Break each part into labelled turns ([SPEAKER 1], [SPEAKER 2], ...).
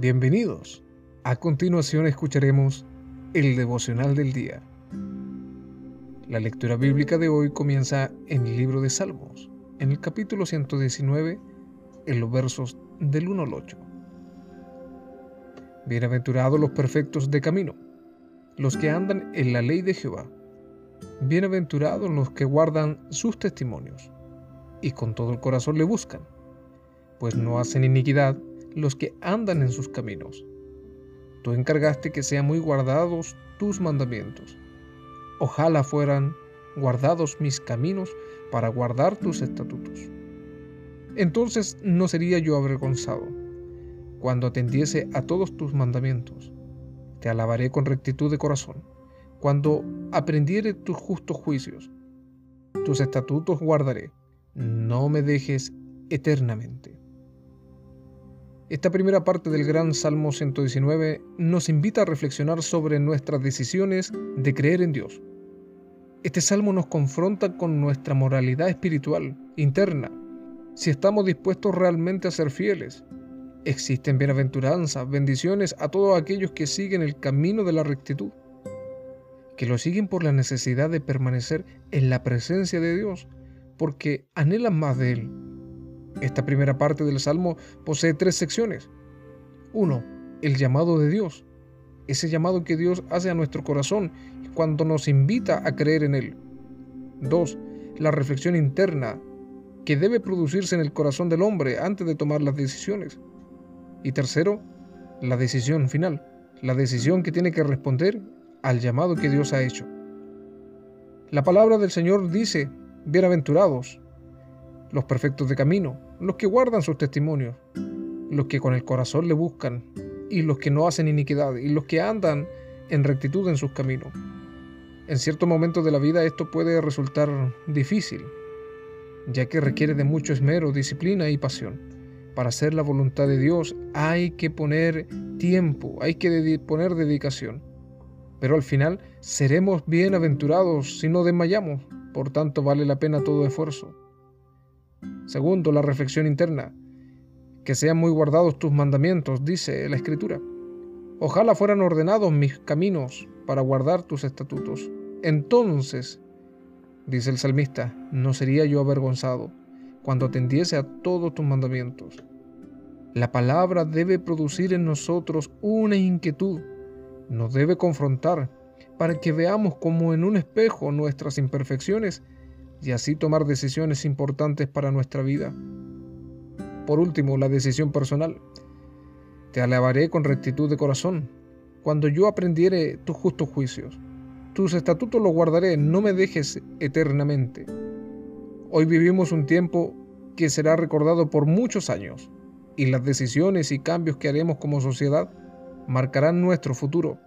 [SPEAKER 1] Bienvenidos. A continuación escucharemos el devocional del día. La lectura bíblica de hoy comienza en el libro de Salmos, en el capítulo 119, en los versos del 1 al 8. Bienaventurados los perfectos de camino, los que andan en la ley de Jehová. Bienaventurados los que guardan sus testimonios y con todo el corazón le buscan, pues no hacen iniquidad los que andan en sus caminos. Tú encargaste que sean muy guardados tus mandamientos. Ojalá fueran guardados mis caminos para guardar tus estatutos. Entonces no sería yo avergonzado cuando atendiese a todos tus mandamientos. Te alabaré con rectitud de corazón, cuando aprendiere tus justos juicios. Tus estatutos guardaré, no me dejes eternamente. Esta primera parte del gran Salmo 119 nos invita a reflexionar sobre nuestras decisiones de creer en Dios. Este salmo nos confronta con nuestra moralidad espiritual interna, si estamos dispuestos realmente a ser fieles. Existen bienaventuranzas, bendiciones a todos aquellos que siguen el camino de la rectitud, que lo siguen por la necesidad de permanecer en la presencia de Dios, porque anhelan más de Él esta primera parte del Salmo posee tres secciones. Uno, el llamado de Dios. Ese llamado que Dios hace a nuestro corazón cuando nos invita a creer en Él. Dos, la reflexión interna que debe producirse en el corazón del hombre antes de tomar las decisiones. Y tercero, la decisión final, la decisión que tiene que responder al llamado que Dios ha hecho. La palabra del Señor dice, bienaventurados los perfectos de camino, los que guardan sus testimonios, los que con el corazón le buscan, y los que no hacen iniquidad, y los que andan en rectitud en sus caminos. En ciertos momentos de la vida esto puede resultar difícil, ya que requiere de mucho esmero, disciplina y pasión. Para hacer la voluntad de Dios hay que poner tiempo, hay que poner dedicación. Pero al final seremos bienaventurados si no desmayamos, por tanto vale la pena todo esfuerzo. Segundo, la reflexión interna. Que sean muy guardados tus mandamientos, dice la Escritura. Ojalá fueran ordenados mis caminos para guardar tus estatutos. Entonces, dice el salmista, no sería yo avergonzado cuando atendiese a todos tus mandamientos. La palabra debe producir en nosotros una inquietud, nos debe confrontar, para que veamos como en un espejo nuestras imperfecciones y así tomar decisiones importantes para nuestra vida. Por último, la decisión personal. Te alabaré con rectitud de corazón, cuando yo aprendiere tus justos juicios. Tus estatutos los guardaré, no me dejes eternamente. Hoy vivimos un tiempo que será recordado por muchos años, y las decisiones y cambios que haremos como sociedad marcarán nuestro futuro.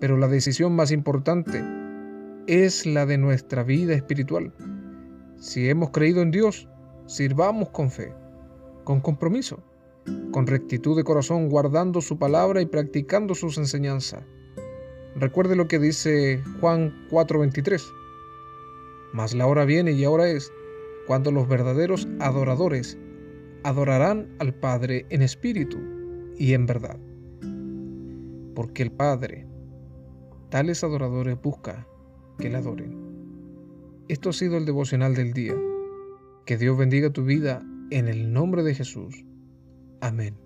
[SPEAKER 1] Pero la decisión más importante es la de nuestra vida espiritual. Si hemos creído en Dios, sirvamos con fe, con compromiso, con rectitud de corazón, guardando su palabra y practicando sus enseñanzas. Recuerde lo que dice Juan 4:23. Mas la hora viene y ahora es cuando los verdaderos adoradores adorarán al Padre en espíritu y en verdad. Porque el Padre tales adoradores busca que la adoren. Esto ha sido el devocional del día. Que Dios bendiga tu vida en el nombre de Jesús. Amén.